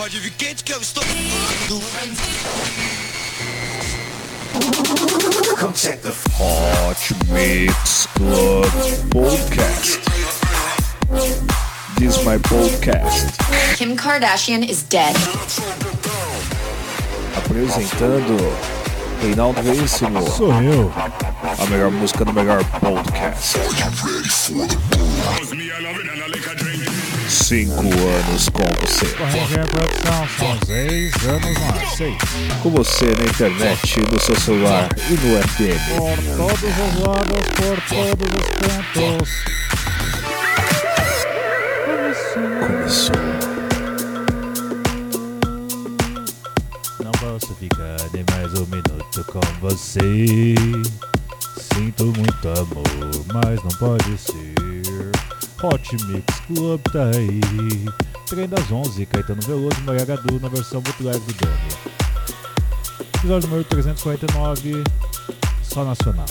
Pode vir quente que eu estou. Hot Mix Club Podcast. This is my podcast. Kim Kardashian is dead. Apresentando Reinaldo Veríssimo. Sou eu. A melhor música do melhor podcast. Cinco anos com você. Corrigir a produção, são seis anos mais. Seis. Com você na internet, no seu celular e no FM. Por todos os lados, por todos os cantos. Começou. Não posso ficar nem mais um minuto com você. Sinto muito amor, mas não pode ser. Hot Mix Club tá aí. Trem das 11, Caetano Veloso, Maria Gadu na versão leve do Dani. Episódio número 349, só nacional.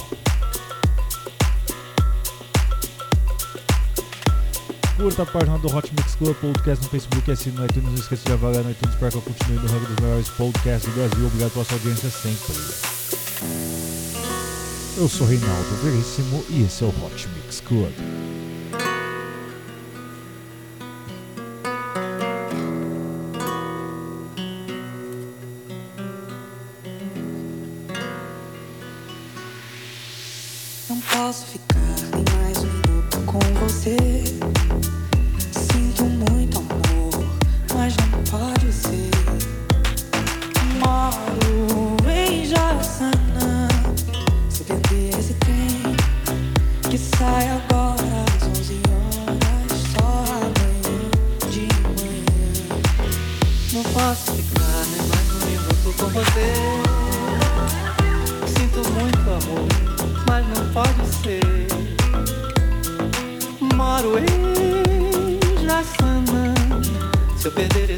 Curta a página do Hot Mix Club Podcast no Facebook e assine no iTunes. Não esqueça de avaliar no iTunes para que eu continue no ranking dos melhores podcasts do Brasil. Obrigado pela sua audiência sempre. Eu sou Reinaldo Veríssimo e esse é o Hot Mix Club. Não posso ficar nem mais um minuto com você. Sinto muito amor, mas não pode ser. Moro em Jaçanã. Se perder esse trem que sai agora às 11 horas, só amanhã de manhã. Não posso ficar nem mais um minuto com você. Moro em Jaçanã. Se eu perder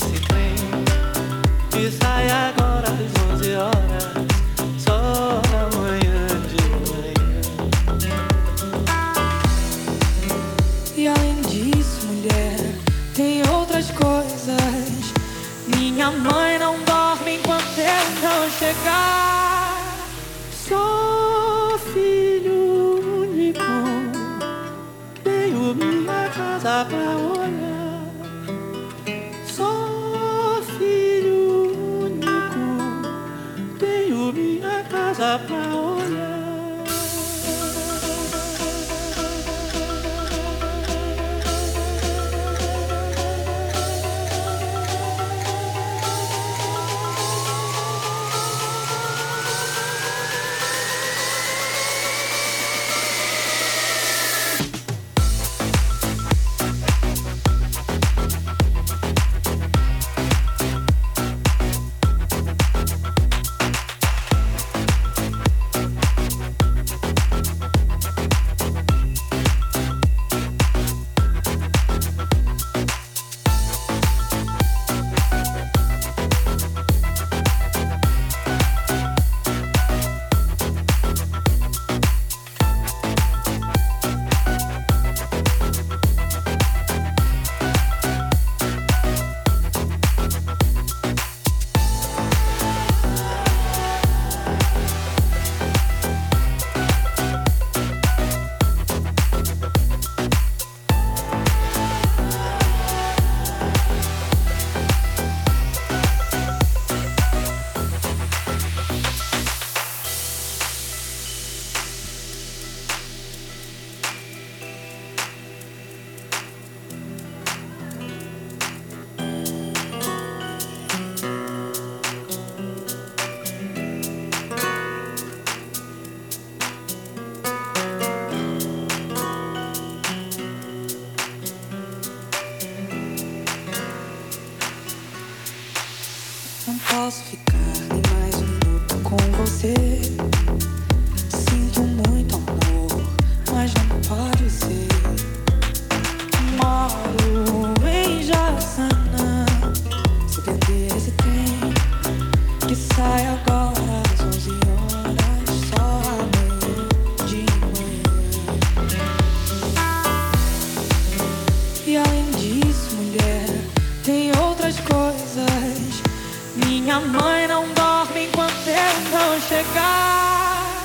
Minha mãe não dorme enquanto eu não chegar.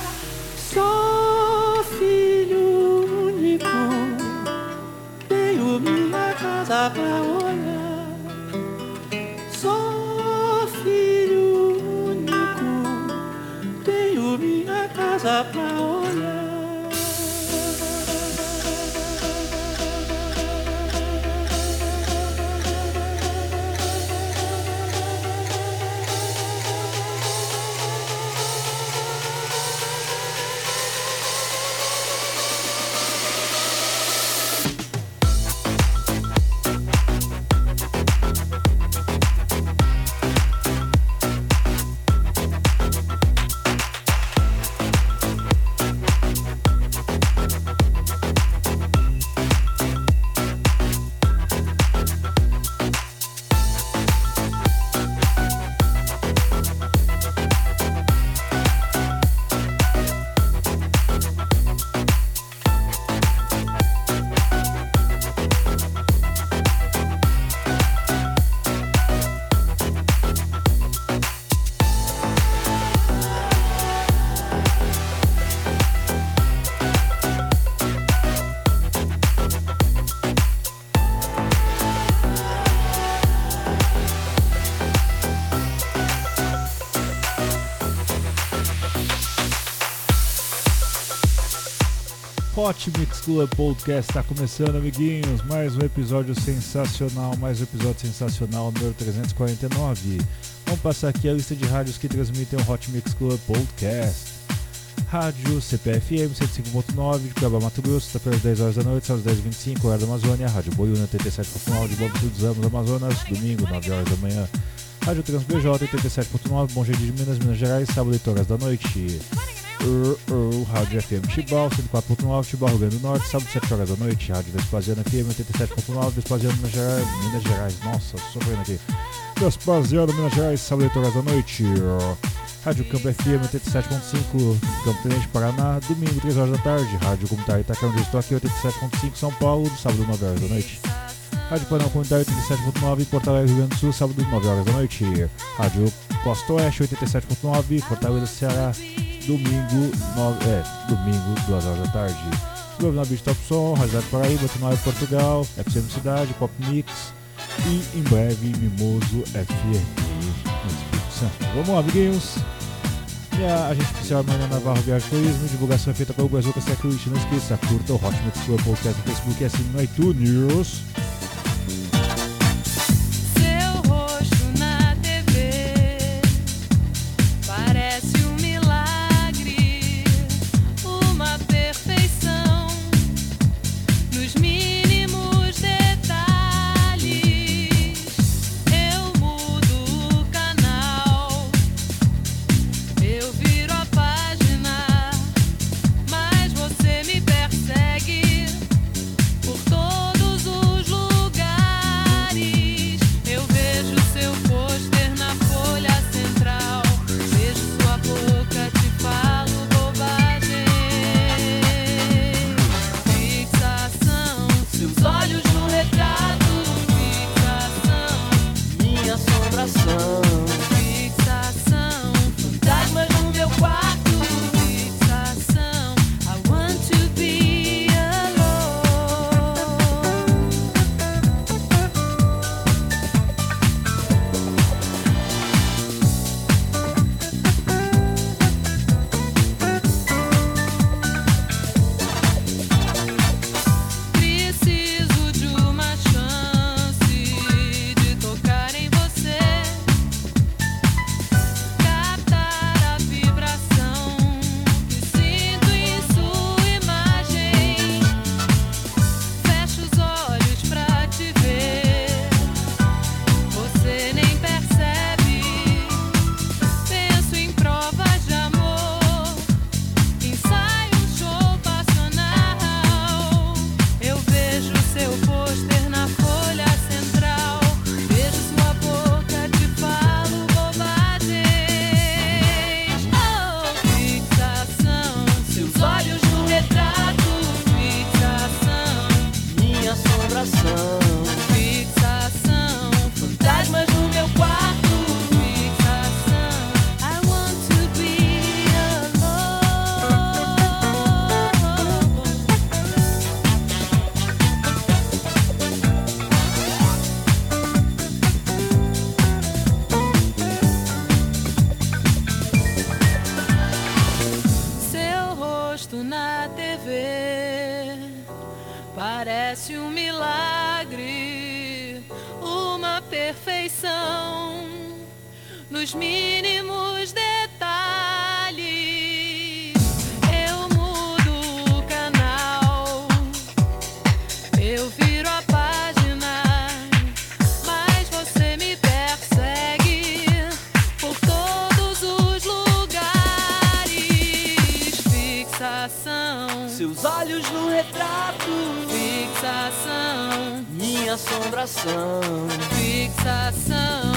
Sou filho único, tenho minha casa pra olhar. Sou filho único, tenho minha casa pra olhar. Hot Mix Club Podcast está começando, amiguinhos. Mais um episódio sensacional, mais um episódio sensacional, número 349. Vamos passar aqui a lista de rádios que transmitem o Hot Mix Club Podcast. Rádio CPFM 105.9 de Cuiabá, Mato Grosso, está pelas 10 horas da noite, às 10h25, horário da Amazônia. Rádio Boiúna 87.9 de Bom dos Ramos, Amazonas, domingo, 9 horas da manhã. Rádio Trans BJ 87.9, Bom Jardim de Minas, Minas Gerais, sábado 8 horas da noite. Uh, uh, Rádio FM Chibal 104.9, Chibal, Rio Grande do Norte, sábado 7 horas da noite. Rádio Vespasiano FM 87.9, Vespasiano, Minas Gerais, Minas Gerais, nossa, sofrendo aqui. Vespasiano, Minas Gerais, sábado 8 horas da noite. Rádio Campo FM 87.5, Campo Tenente, Paraná, domingo 3 horas da tarde. Rádio Comunitário Itacarão, onde estou aqui, 87.5, São Paulo, sábado 9 horas da noite. Rádio Panel Comunitário 87.9, Porto Alegre, Rio Grande do Sul, sábado 9 horas da noite. Rádio Costa Oeste 87.9, Fortaleza, Ceará, domingo, 9, é, domingo, 2 horas da tarde. 99 Beat Top Som, Rádio Paraíba, Tunóia Portugal, FCM Cidade, Pop Mix e em breve Mimoso FM. Vamos lá, amiguinhos. E a agente oficial Maria Navarro Viagem Turismo, divulgação é feita pelo Brasil Security. Não esqueça, curta o Hot Mix Club Podcast no Facebook e assine no iTunes. Nos mínimos detalhes. Eu mudo o canal, eu viro a página, mas você me persegue por todos os lugares. Fixação, Seus olhos no retrato, fixação, minha assombração. fixação.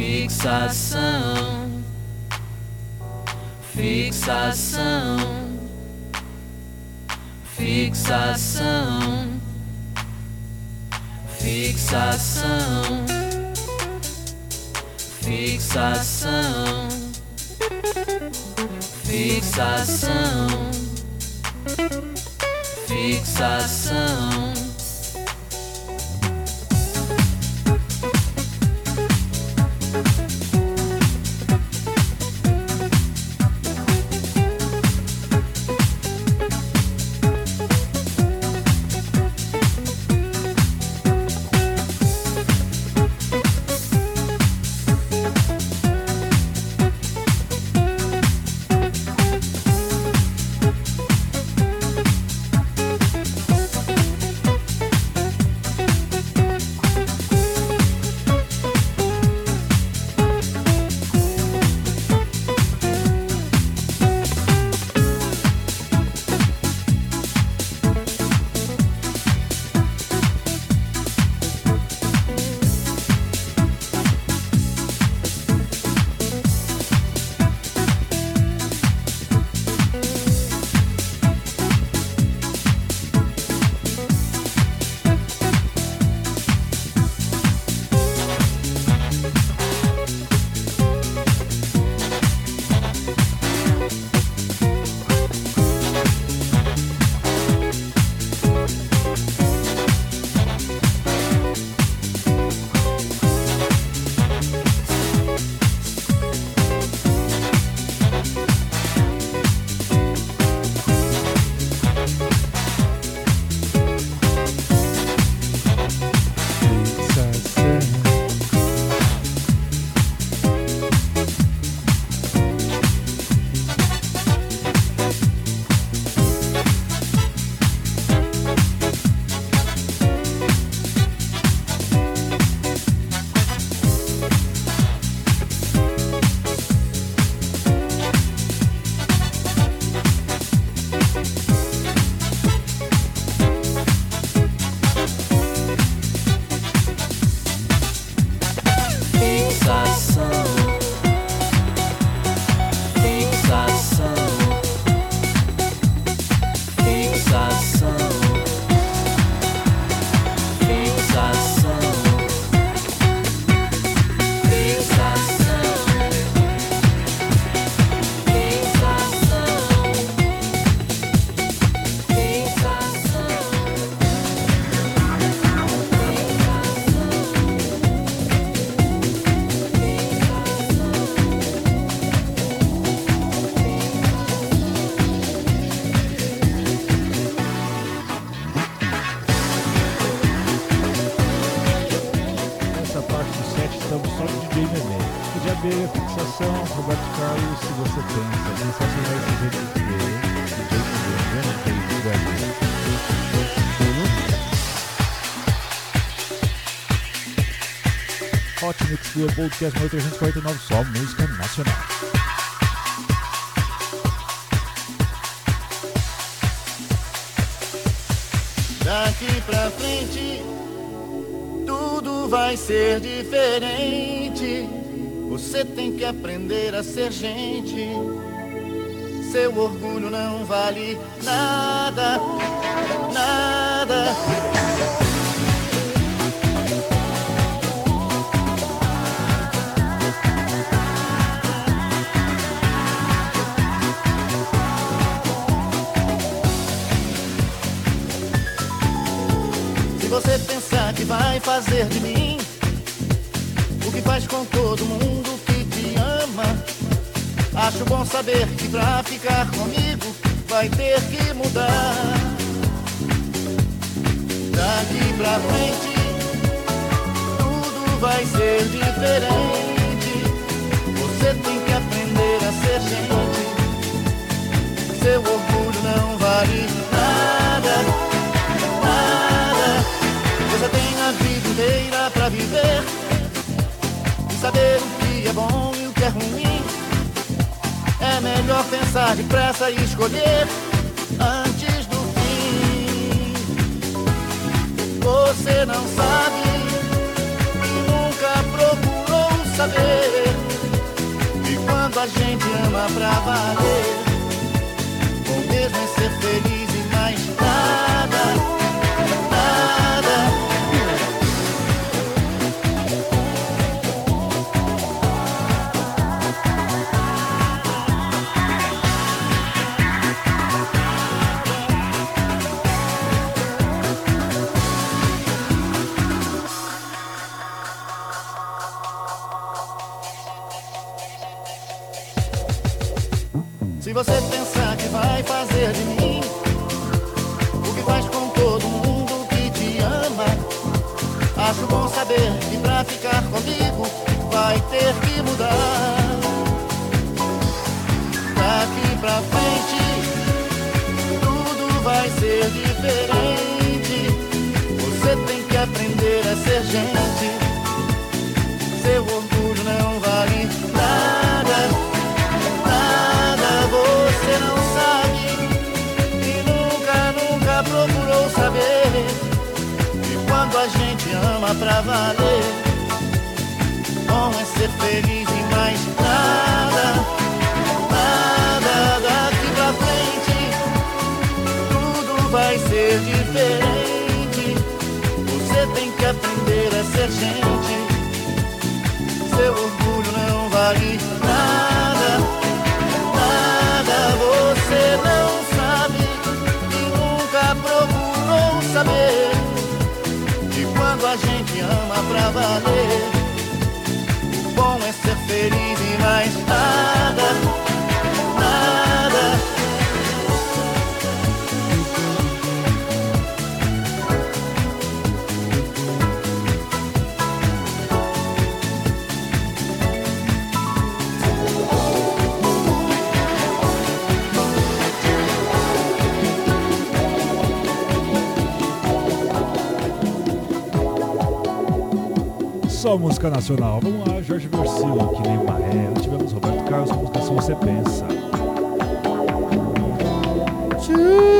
Fixação. Fixação. Fixação. Fixação. Fixação. Fixação. Fixação. Hot Mix Club Podcast número 349, só música nacional. Daqui pra frente, tudo vai ser diferente. Você tem que aprender a ser gente. Seu orgulho não vale nada, nada. Fazer de mim o que faz com todo mundo que te ama, acho bom saber que pra ficar comigo vai ter que mudar. Daqui pra frente, tudo vai ser diferente. Você tem que aprender a ser gente. Seu orgulho não vale nada. Vida inteira pra viver e saber o que é bom e o que é ruim. É melhor pensar depressa e escolher antes do fim. Você não sabe e nunca procurou saber. E quando a gente ama pra valer, bom mesmo é ser feliz Só música nacional. Vamos lá, Jorge Versilo, que nem Maré. Tivemos Roberto Carlos música Se Você Pensa. Faz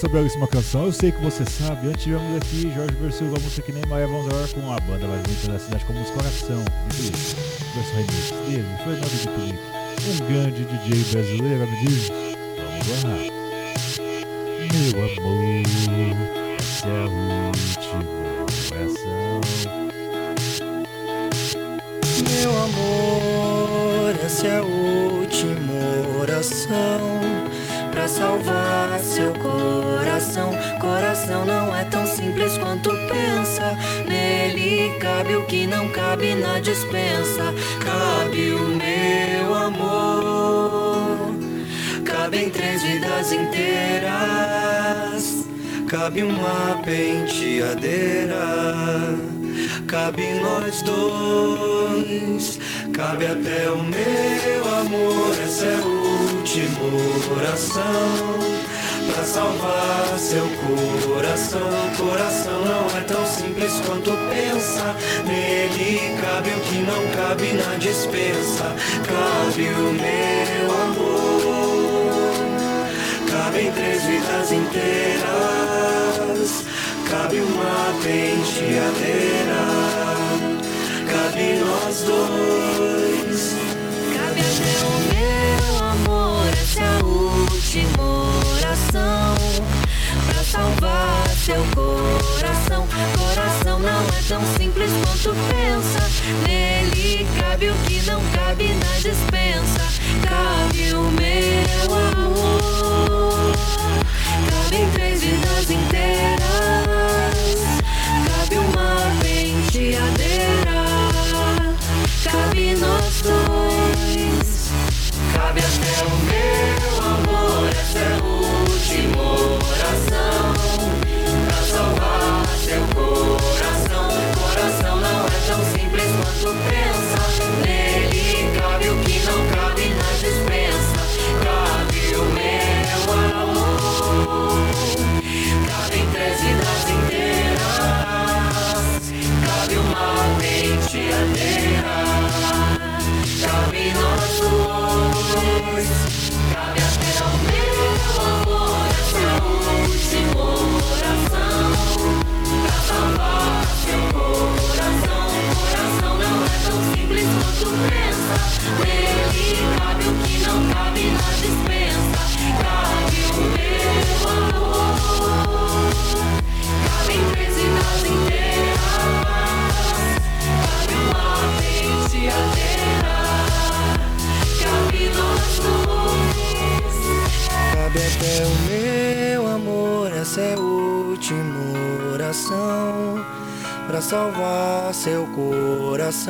essa belíssima canção. Eu sei que você sabe. Antes tivemos aqui Jorge Versilva, a música que nem Maia. Vamos agora com a banda mais bonita da cidade com a música Coração. De Felipe. Versão remix dele, de Felipe. Um grande DJ brasileiro, me diz. Vamos lá. Meu amor, essa é a última oração. Meu amor, essa é a última oração pra salvar. Coração não é tão simples quanto pensa. Nele cabe o que não cabe na dispensa. Cabe o meu amor. Cabem três vidas inteiras. Cabe uma penteadeira. Cabe nós dois, cabe até o meu amor. Essa é a última oração pra salvar seu coração. Coração não é tão simples quanto pensa. Nele cabe o que não cabe na dispensa. Cabe o meu amor. Cabem três vidas inteiras. Cabe uma penteadeira. Cabe nós dois. Cabe até o meu amor, essa é oração pra salvar seu coração. Coração não é tão simples quanto pensa. Nele cabe o que não cabe na dispensa. Cabe o meu amor. Cabem três vidas inteiras. Cabe uma penteadeira. Cabe nós dois. Cabe até o meu amor, essa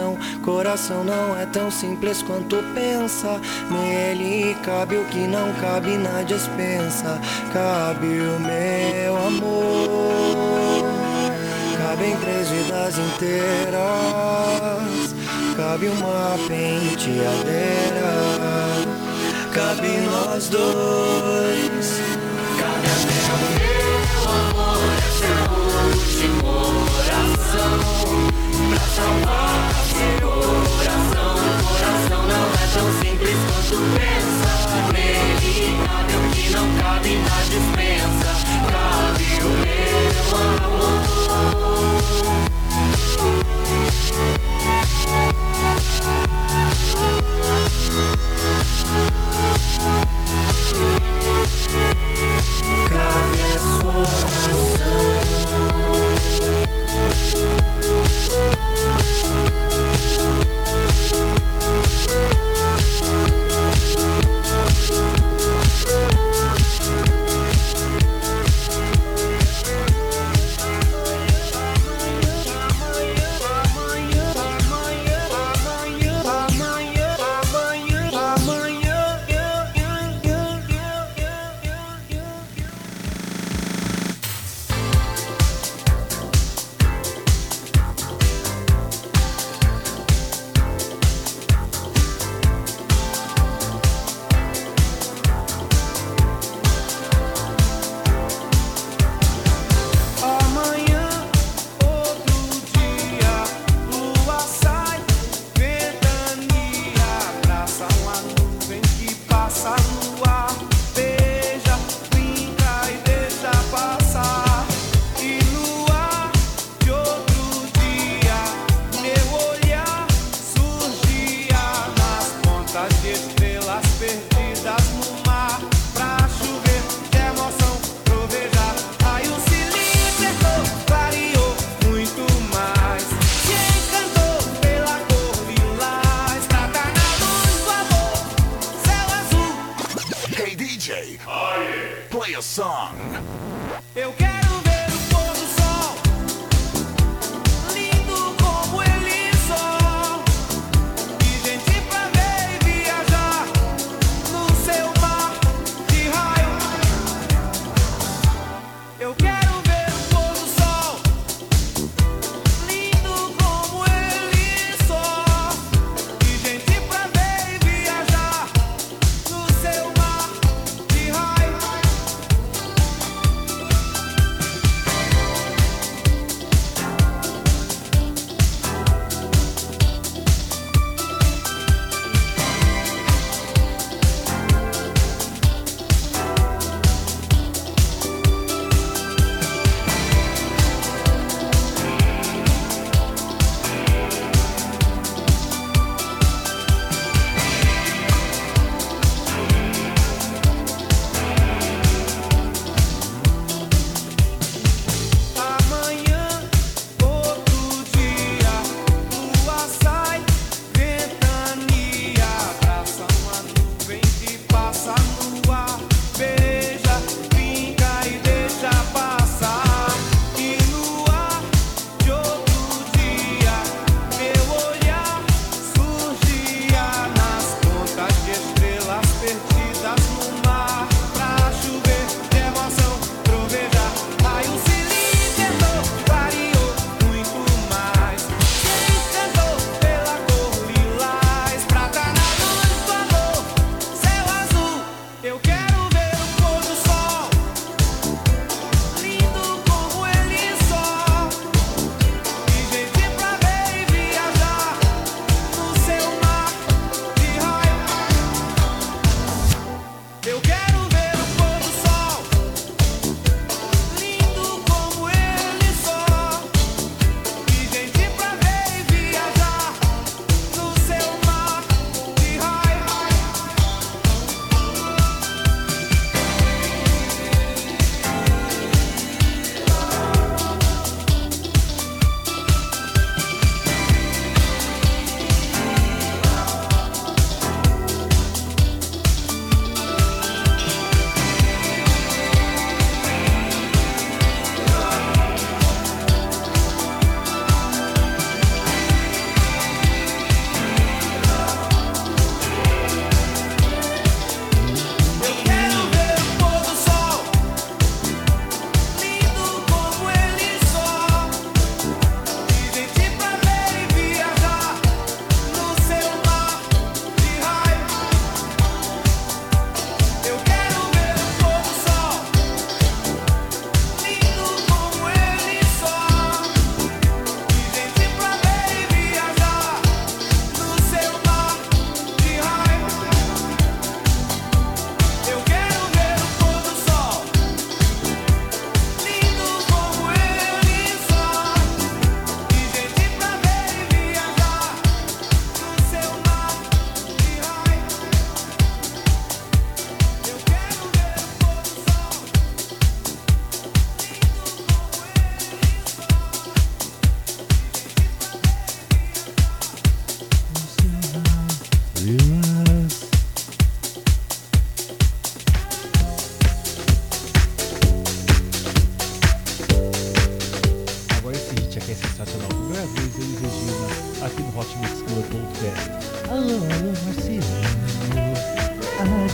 coração. Coração não é tão simples quanto pensa. Nele cabe o que não cabe na dispensa. Cabe o meu amor. Cabem três vidas inteiras. Cabe uma penteadeira. Cabe nós dois. Cabe até o meu amor. É a última oração pra salvar é dispensa. Cabe o meu amor.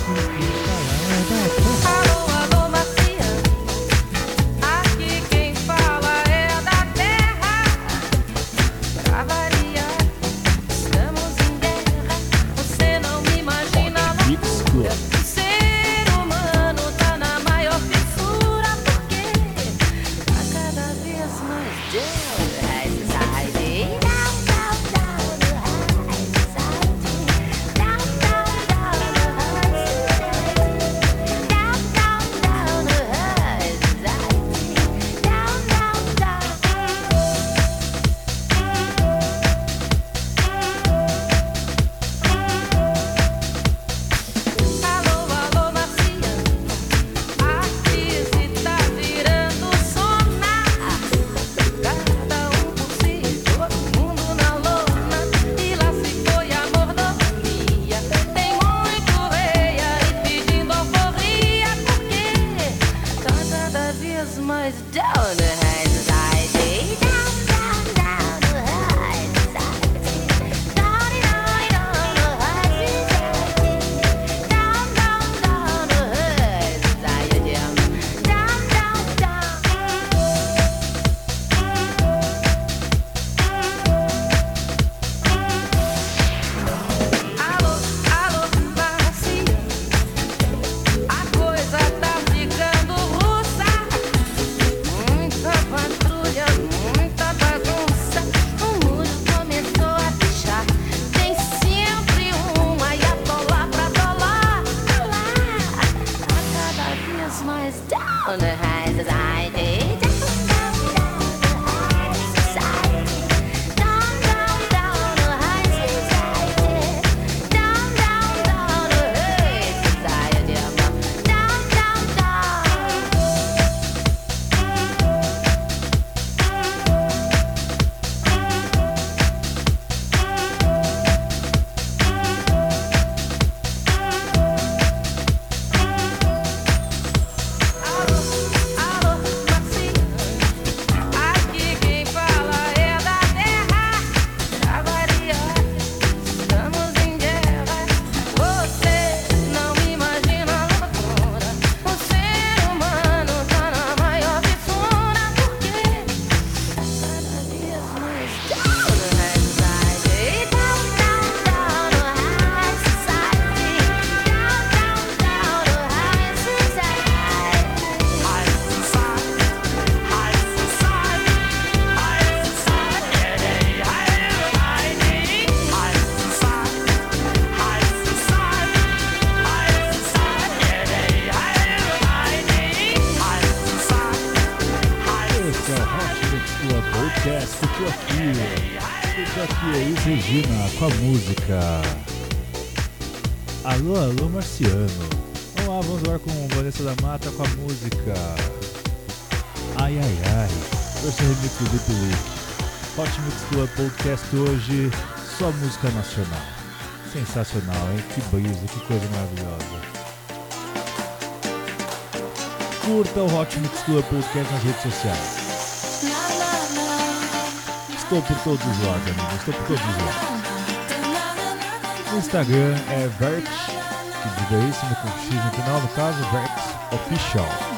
你带来了照片。Club Podcast hoje, só música nacional. Sensacional, hein? Que brisa, que coisa maravilhosa. Curta o Hot Mix Club Podcast nas redes sociais. Estou por todos os lados, amigos. Estou por todos os lados. O Instagram é Vert, que diga isso, com X no final, no caso, Vert Official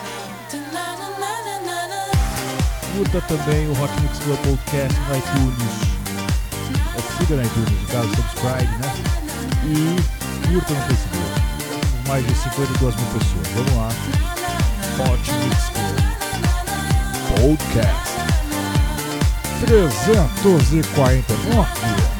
curta também o Hot Mix Club Podcast no iTunes. É Ou siga no iTunes, no caso, subscribe, né? E curta no Facebook. Mais de 52 mil pessoas. Vamos lá. Hot Mix Club Podcast 349.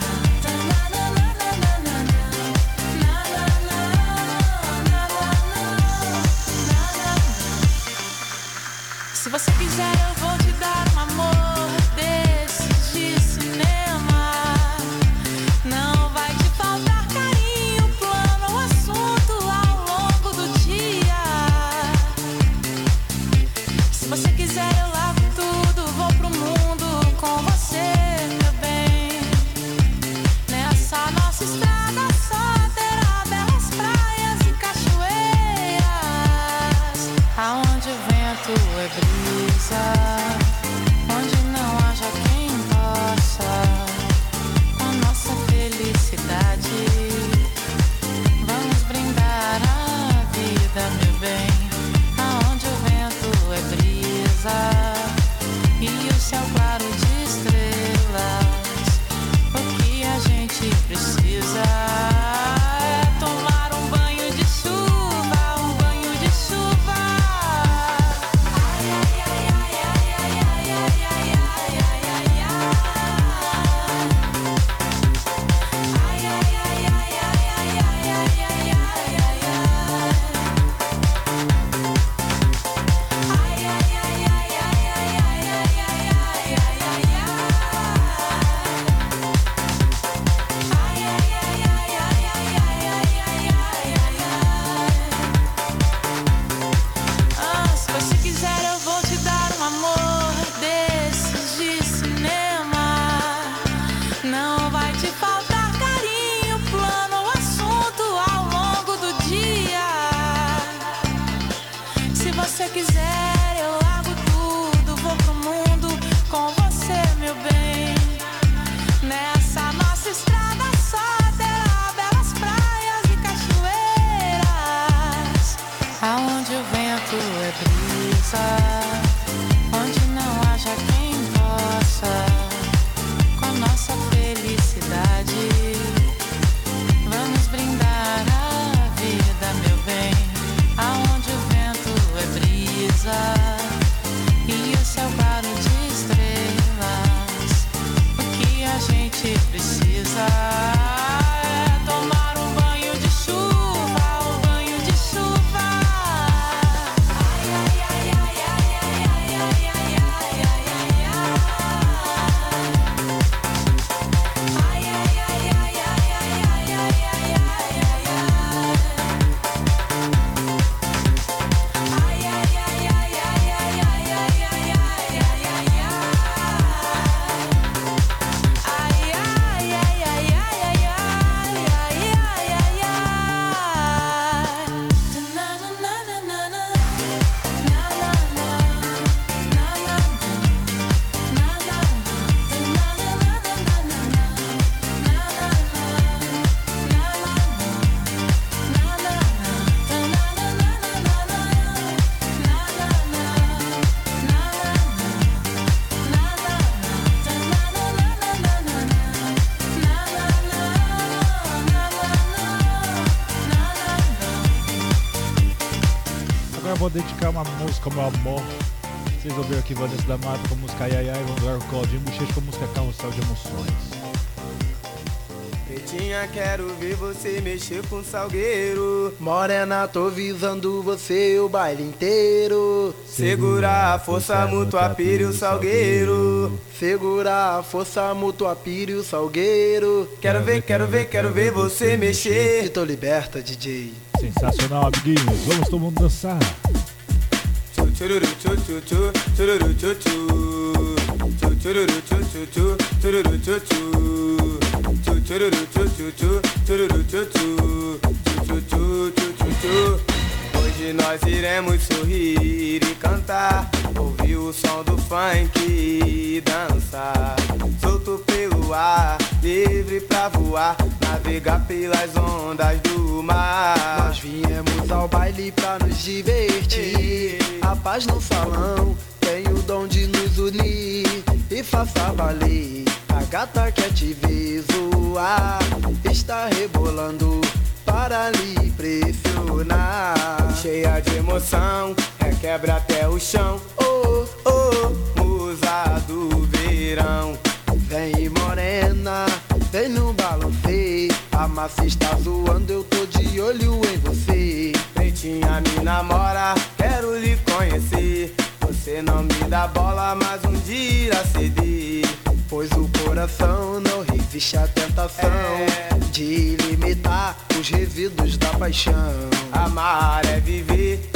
Dedicar uma música meu amor. Vocês ouviram aqui Vanessa da Mata com a música Ai Ai vamos ver o Claudinho Bochecha com a música Carrossel de Emoções. Pretinha, quero ver você mexer com salgueiro. Morena, tô visando você o baile inteiro. Segurar a força mútua, pire o salgueiro. Segurar a força mútua, pire o salgueiro. Quero ver, quero ver, quero ver você E mexer. tô liberta, DJ. Sensacional, amiguinhos. Vamos todo mundo dançar. Chururu, chu, chu, chu, chururu, chu, chu. Chu, chururu, chu, chu, chu, chururu, chu, chu. Chu, chu, chu, chu. Chu, chu, chu, chu, chu, chu. Hoje nós iremos sorrir e cantar. Ouvir o som do funk e dançar. Solto pelo ar, livre pra voar. Navegar pelas ondas do mar. Nós viemos ao baile pra nos divertir. A paz no salão tem o dom de nos unir. E faça valer. A gata quer te ver zoar. Está rebolando para lhe pressionar. Cheia de emoção, requebra até o chão. Oh, Oh, musa do verão. Vem no balancei. A massa está zoando, eu tô de olho em você. Pretinha me namora, quero lhe conhecer. Você não me dá bola, mas um dia ceder. Pois o coração não resiste à tentação É. de limitar os resíduos da paixão. Amar é viver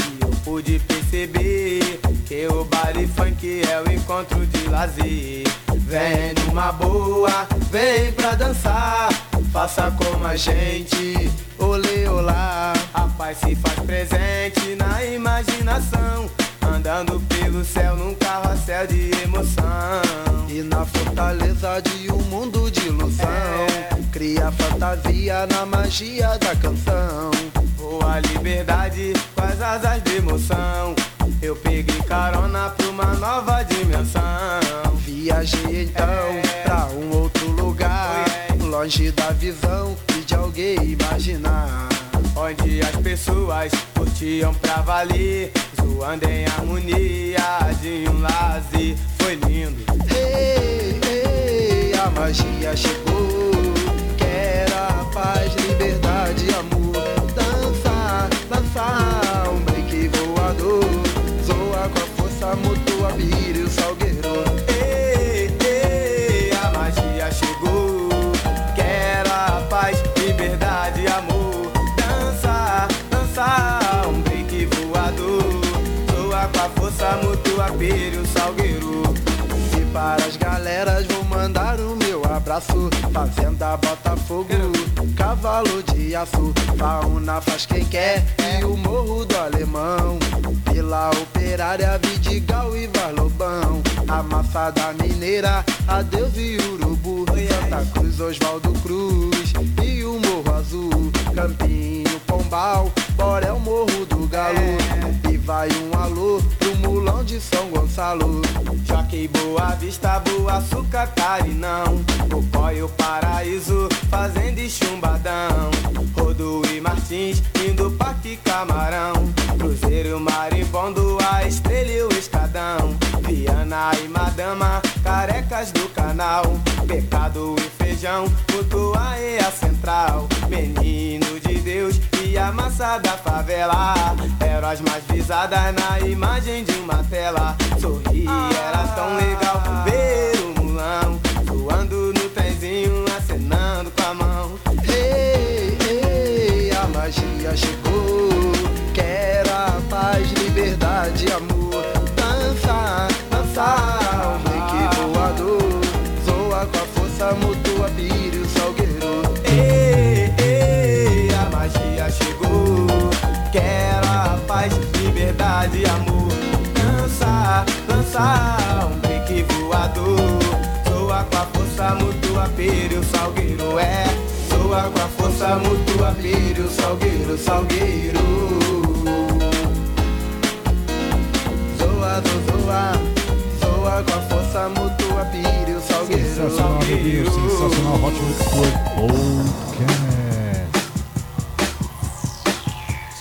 pude perceber que o baile funk é o encontro de lazer. Vem numa boa, vem pra dançar. Faça como a gente, Olê, olá, a paz se faz presente na imaginação. Andando pelo céu num carrossel de emoção. e na fortaleza de um mundo de ilusão. É. Cria fantasia na magia da canção. Voa a liberdade com as asas de emoção. Eu peguei carona pra uma nova dimensão. Viajei então pra um outro lugar, longe da visão e de alguém imaginar. Onde as pessoas curtiam pra valer, zoando em harmonia de um lazer. Foi lindo. Ei, ei, a magia chegou. Abraço. Fazenda Botafogo, cavalo de aço. Fauna faz quem quer e o morro do alemão. Vila Operária, Vidigal e Varlobão. A massa da mineira, adeus e urubu. Santa Cruz, Oswaldo Cruz e o Morro Azul. Campinho, Pombal, Borel, Morro do Galo vai um alô pro mulão de São Gonçalo. Jockey Boa Vista, Boa Açúcar, Carinão. Popói, o Paraíso, Fazenda e Chumbadão. Rodo e Martins, indo Parque Camarão. Cruzeiro, Maribondo, a Estrela e o Escadão. Viana e Madama carecas do canal, pecado e feijão, flutua e a central, menino de Deus e a massa da favela, heróis mais visadas na imagem de uma tela, sorri, era tão legal ver o mulão, voando no trenzinho, acenando com a mão, ei, ei, a magia chegou, quero a paz, liberdade, amor. força, um pique voador. Soa com a força mutua, pire, salgueiro é. Soa com a força mutua, pire, salgueiro, salgueiro. Zoa, zoa, zoa com a força mutua, pire, salgueiro, sensacional, salgueiro. Sensacional, Hot Mix Club old Podcast.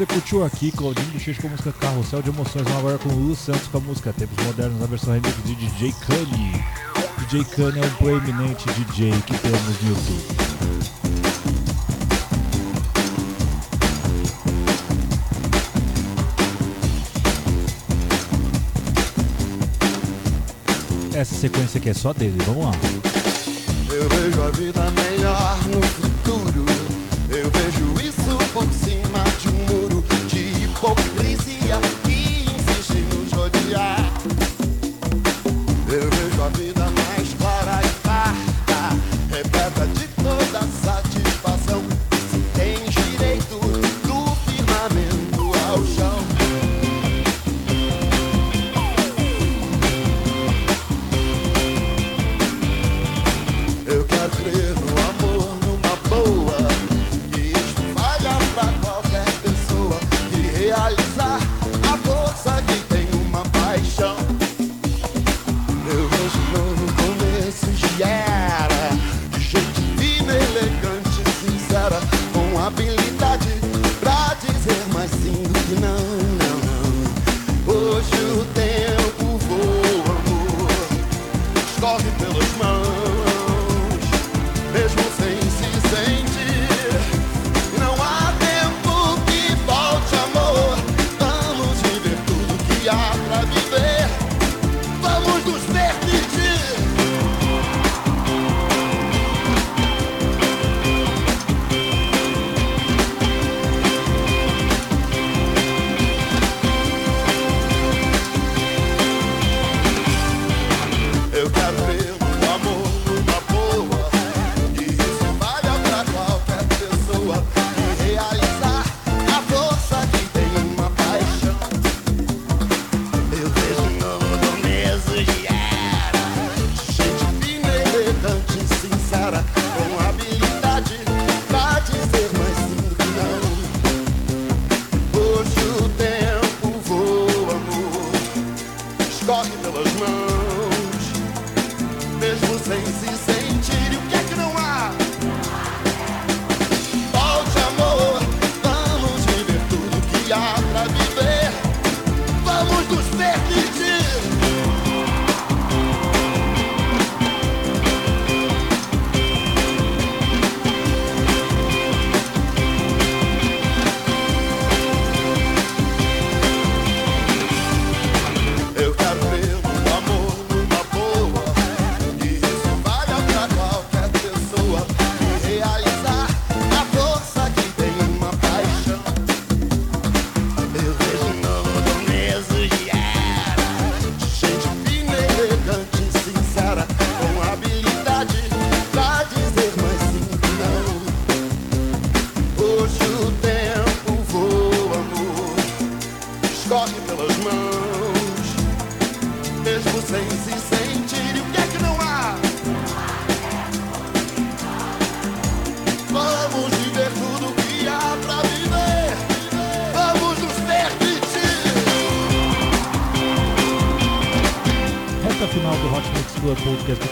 Você curtiu aqui Claudinho Bochecha com a música Carrossel de Emoções, vamos agora com o Lu Santos com a música Tempos Modernos na versão remix de DJ Kanye. DJ Kanye é um proeminente DJ que temos no YouTube. essa sequência que é só dele. Vamos lá. Eu vejo a vida melhor no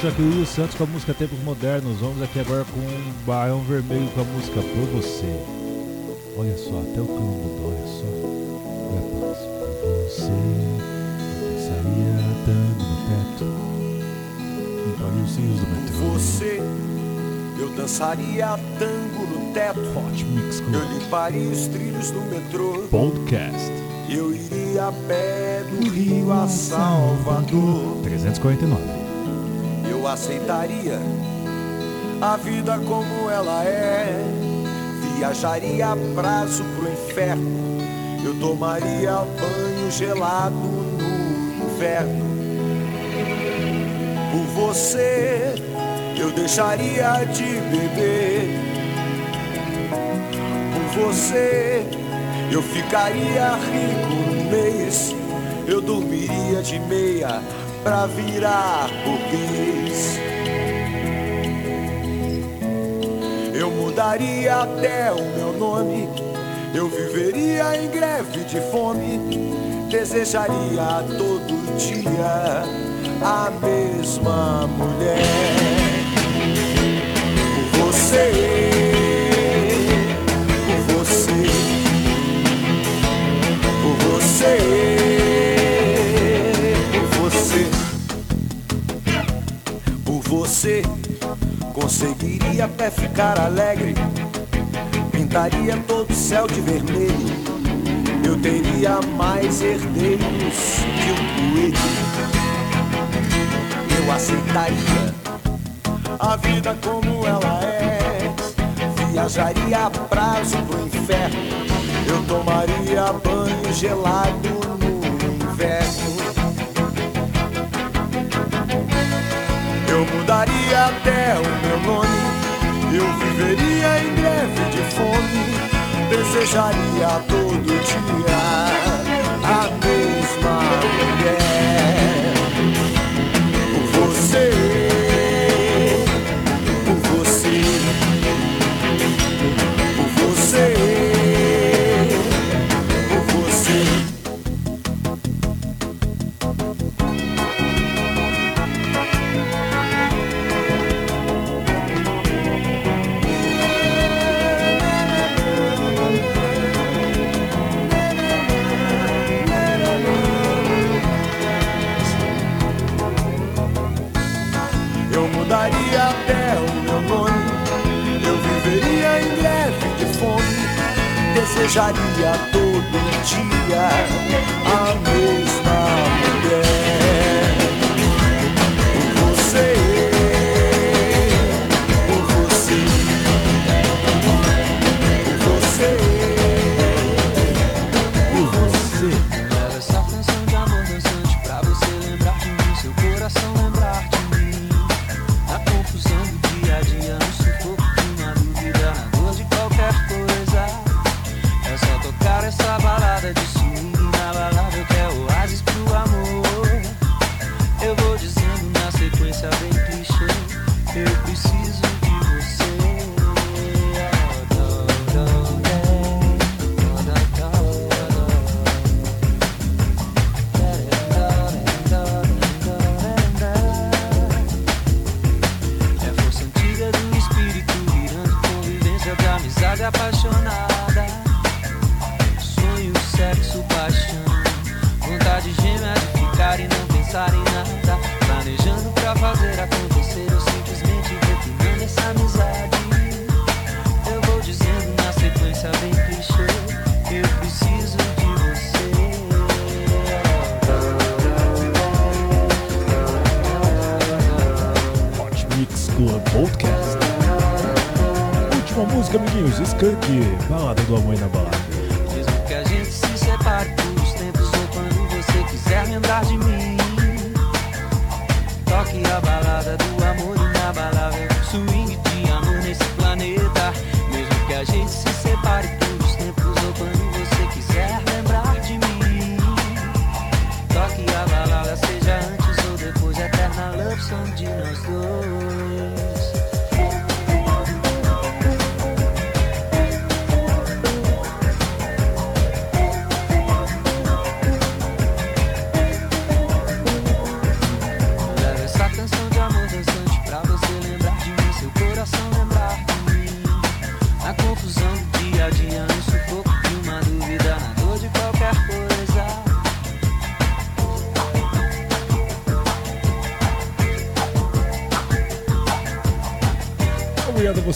aqui o Will Santos com a música Tempos Modernos. Vamos aqui agora com um Baião Vermelho com a música Por Você. Olha só, até o clima mudou, olha só. Olha a paz, por você, eu pensaria dando no teto. Encolhe os rios do metrô. Você, eu dançaria tango no teto. Hot Mix Club. Eu limparia os trilhos do metrô. Podcast. Eu iria a pé do Rio a Salvador. 349. Aceitaria a vida como ela é. Viajaria a prazo pro inferno. Eu tomaria banho gelado no inverno. Por você, eu deixaria de beber. Por você, eu ficaria rico no mês. Eu dormiria de meia pra virar burguês. Eu mudaria até o meu nome. Eu viveria em greve de fome. Desejaria todo dia a mesma mulher. Por você, por você, por você, você, conseguiria até ficar alegre. Pintaria todo o céu de vermelho. Eu teria mais herdeiros que um coelho. Eu aceitaria a vida como ela é. Viajaria a prazo pro inferno. Eu tomaria banho gelado no inverno. Até o meu nome. Eu viveria em greve de fome. Desejaria todo dia Club Podcast. Última música, amiguinhos. Skunk, balada do amor na balada. Mesmo que a gente se separe os tempos ou quando você quiser lembrar de mim. Toque a balada do amor inabalável, swing de amor nesse planeta. Mesmo que a gente se separe os tempos ou quando você quiser lembrar de mim. Toque a balada, seja antes ou depois, eterna love song de nós dois.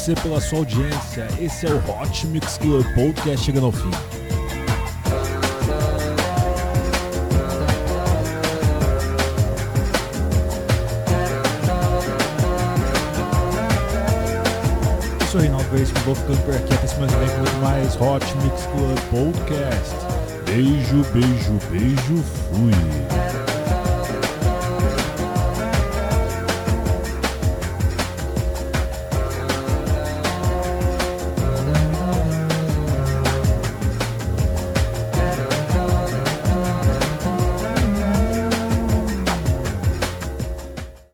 Você pela sua audiência. Esse é o Hot Mix Club Podcast chegando ao fim. Eu sou o Reinaldo Veríssimo, vou ficando por aqui até semana que vem com muito mais Hot Mix Club Podcast. Beijo, beijo, beijo, fui.